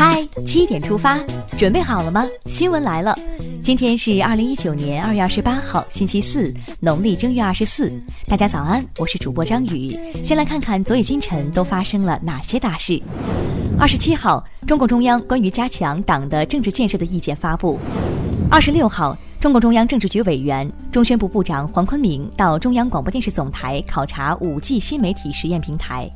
嗨，七点出发，准备好了吗？新闻来了，今天是二零一九年二月二十八号，星期四，农历正月二十四。大家早安，我是主播张宇。先来看看昨夜今晨都发生了哪些大事。二十七号，中共中央关于加强党的政治建设的意见发布。二十六号，中共中央政治局委员、中宣部部长黄坤明到中央广播电视总台考察五 G 新媒体实验平台。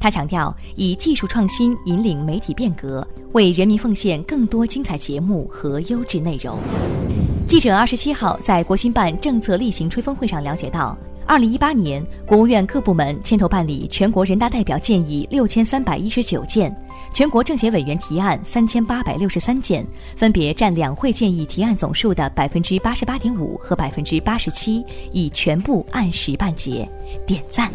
他强调，以技术创新引领媒体变革，为人民奉献更多精彩节目和优质内容。记者二十七号在国新办政策例行吹风会上了解到，二零一八年国务院各部门牵头办理全国人大代表建议六千三百一十九件，全国政协委员提案三千八百六十三件，分别占两会建议提案总数的百分之八十八点五和百分之八十七，已全部按时办结，点赞。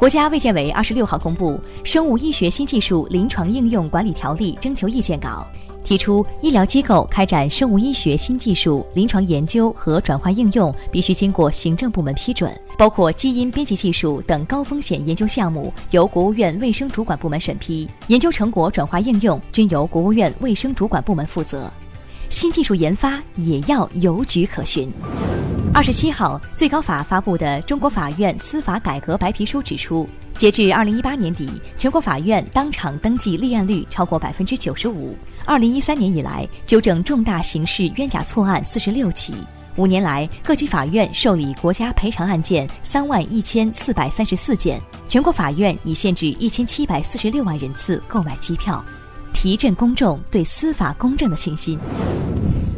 国家卫健委二十六号公布《生物医学新技术临床应用管理条例》征求意见稿，提出医疗机构开展生物医学新技术临床研究和转化应用，必须经过行政部门批准，包括基因编辑技术等高风险研究项目由国务院卫生主管部门审批，研究成果转化应用均由国务院卫生主管部门负责。新技术研发也要有据可循。二十七号，最高法发布的《中国法院司法改革白皮书》指出，截至二零一八年底，全国法院当场登记立案率超过百分之九十五。二零一三年以来，纠正重大刑事冤假错案四十六起。五年来，各级法院受理国家赔偿案件三万一千四百三十四件，全国法院已限制一千七百四十六万人次购买机票，提振公众对司法公正的信心。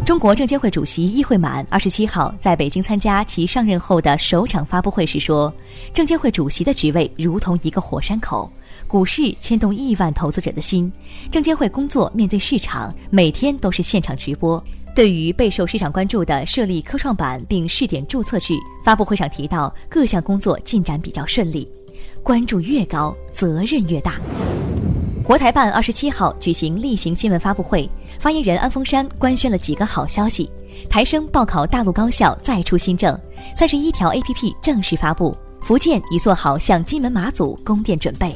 中国证监会主席易会满二十七号在北京参加其上任后的首场发布会时说：“证监会主席的职位如同一个火山口，股市牵动亿万投资者的心。证监会工作面对市场，每天都是现场直播。对于备受市场关注的设立科创板并试点注册制，发布会上提到各项工作进展比较顺利。关注越高，责任越大。”国台办二十七号举行例行新闻发布会，发言人安峰山官宣了几个好消息：台生报考大陆高校再出新政，三十一条 APP 正式发布，福建已做好向金门马祖供电准备。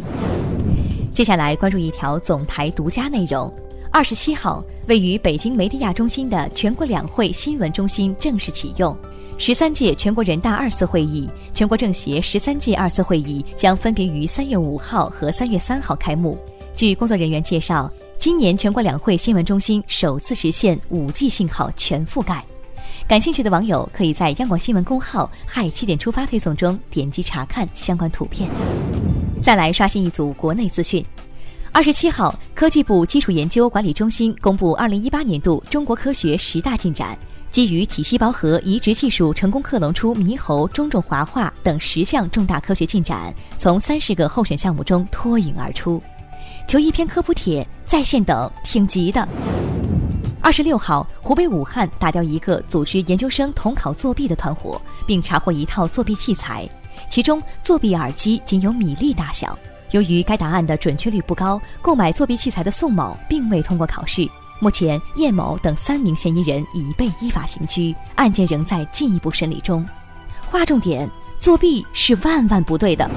接下来关注一条总台独家内容：二十七号，位于北京梅地亚中心的全国两会新闻中心正式启用，十三届全国人大二次会议、全国政协十三届二次会议将分别于三月五号和三月三号开幕。据工作人员介绍，今年全国两会新闻中心首次实现 5G 信号全覆盖。感兴趣的网友可以在央广新闻公号“嗨七点出发”推送中点击查看相关图片。再来刷新一组国内资讯。二十七号，科技部基础研究管理中心公布二零一八年度中国科学十大进展，基于体细胞核移植技术成功克隆出猕猴中种华化等十项重大科学进展，从三十个候选项目中脱颖而出。求一篇科普帖在线等，挺急的。二十六号，湖北武汉打掉一个组织研究生统考作弊的团伙，并查获一套作弊器材，其中作弊耳机仅有米粒大小。由于该答案的准确率不高，购买作弊器材的宋某并未通过考试。目前，叶某等三名嫌疑人已被依法刑拘，案件仍在进一步审理中。划重点：作弊是万万不对的。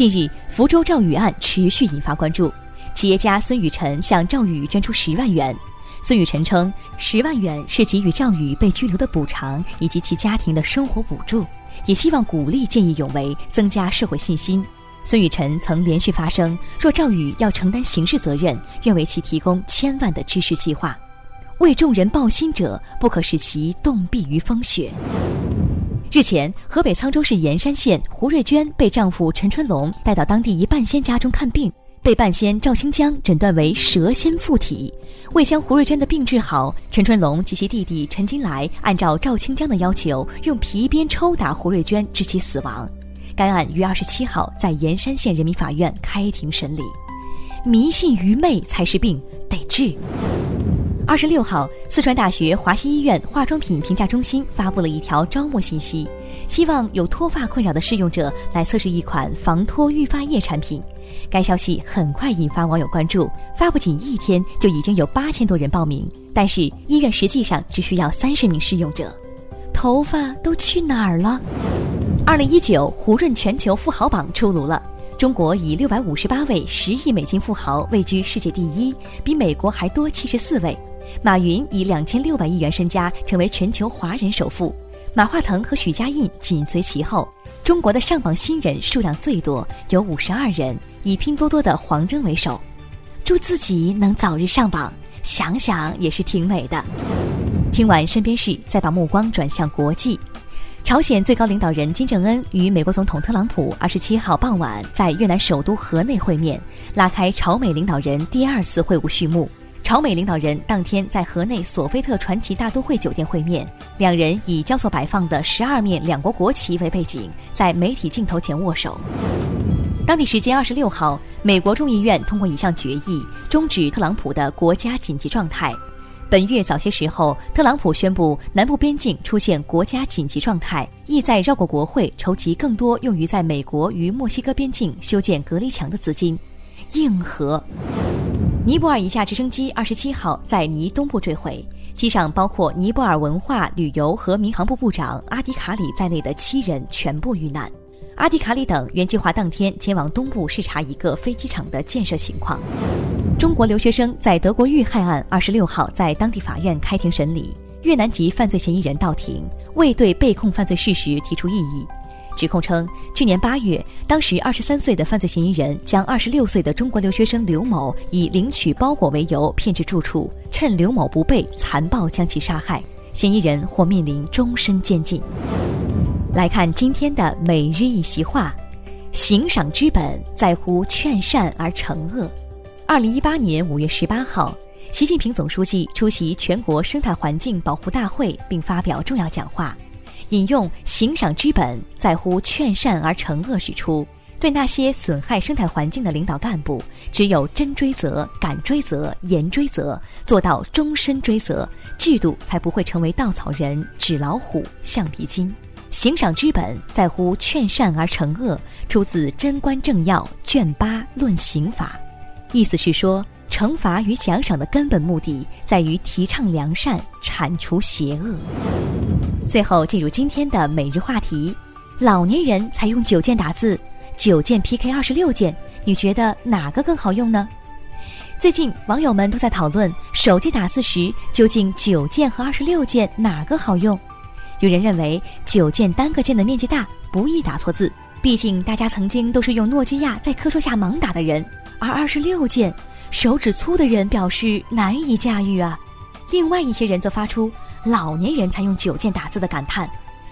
近日，福州赵宇案持续引发关注。企业家孙雨晨向赵宇捐出十万元。孙雨晨称，十万元是给予赵宇被拘留的补偿以及其家庭的生活补助，也希望鼓励见义勇为，增加社会信心。孙雨晨曾连续发声，若赵宇要承担刑事责任，愿为其提供千万的支持计划。为众人抱薪者，不可使其冻毙于风雪。日前，河北沧州市盐山县胡瑞娟被丈夫陈春龙带到当地一半仙家中看病，被半仙赵清江诊断为蛇仙附体。为将胡瑞娟的病治好，陈春龙及其弟弟陈金来按照赵清江的要求，用皮鞭抽打胡瑞娟，致其死亡。该案于二十七号在盐山县人民法院开庭审理。迷信愚昧才是病，得治。二十六号，四川大学华西医院化妆品评价中心发布了一条招募信息，希望有脱发困扰的试用者来测试一款防脱育发液产品。该消息很快引发网友关注，发布仅一天就已经有八千多人报名，但是医院实际上只需要三十名试用者。头发都去哪儿了？二零一九胡润全球富豪榜出炉了。中国以六百五十八位十亿美金富豪位居世界第一，比美国还多七十四位。马云以两千六百亿元身家成为全球华人首富，马化腾和许家印紧随其后。中国的上榜新人数量最多，有五十二人，以拼多多的黄峥为首。祝自己能早日上榜，想想也是挺美的。听完身边事，再把目光转向国际。朝鲜最高领导人金正恩与美国总统特朗普二十七号傍晚在越南首都河内会面，拉开朝美领导人第二次会晤序幕。朝美领导人当天在河内索菲特传奇大都会酒店会面，两人以交错摆放的十二面两国国旗为背景，在媒体镜头前握手。当地时间二十六号，美国众议院通过一项决议，终止特朗普的国家紧急状态。本月早些时候，特朗普宣布南部边境出现国家紧急状态，意在绕过国会，筹集更多用于在美国与墨西哥边境修建隔离墙的资金。硬核。尼泊尔一架直升机二十七号在尼东部坠毁，机上包括尼泊尔文化旅游和民航部部长阿迪卡里在内的七人全部遇难。阿迪卡里等原计划当天前往东部视察一个飞机场的建设情况。中国留学生在德国遇害案二十六号在当地法院开庭审理，越南籍犯罪嫌疑人到庭，未对被控犯罪事实提出异议。指控称，去年八月，当时二十三岁的犯罪嫌疑人将二十六岁的中国留学生刘某以领取包裹为由骗至住处，趁刘某不备，残暴将其杀害。嫌疑人或面临终身监禁。来看今天的每日一席话：行赏之本在乎劝善而惩恶。二零一八年五月十八号，习近平总书记出席全国生态环境保护大会并发表重要讲话，引用“行赏之本在乎劝善而惩恶”指出，对那些损害生态环境的领导干部，只有真追责、敢追责、严追责，做到终身追责，制度才不会成为稻草人、纸老虎、橡皮筋。行赏之本在乎劝善而惩恶，出自《贞观政要》卷八论刑法。意思是说，惩罚与奖赏的根本目的在于提倡良善，铲除邪恶。最后进入今天的每日话题：老年人才用九键打字，九键 PK 二十六键，你觉得哪个更好用呢？最近网友们都在讨论，手机打字时究竟九键和二十六键哪个好用？有人认为九键单个键的面积大，不易打错字，毕竟大家曾经都是用诺基亚在课桌下猛打的人。而二十六键，手指粗的人表示难以驾驭啊。另外一些人则发出老年人才用九键打字的感叹。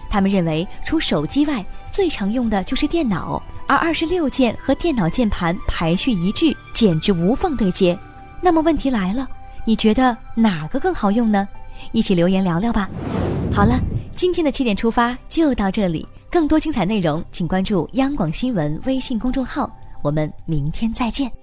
他们认为，除手机外，最常用的就是电脑，而二十六键和电脑键盘排序一致，简直无缝对接。那么问题来了，你觉得哪个更好用呢？一起留言聊聊吧。好了，今天的七点出发就到这里，更多精彩内容请关注央广新闻微信公众号。我们明天再见。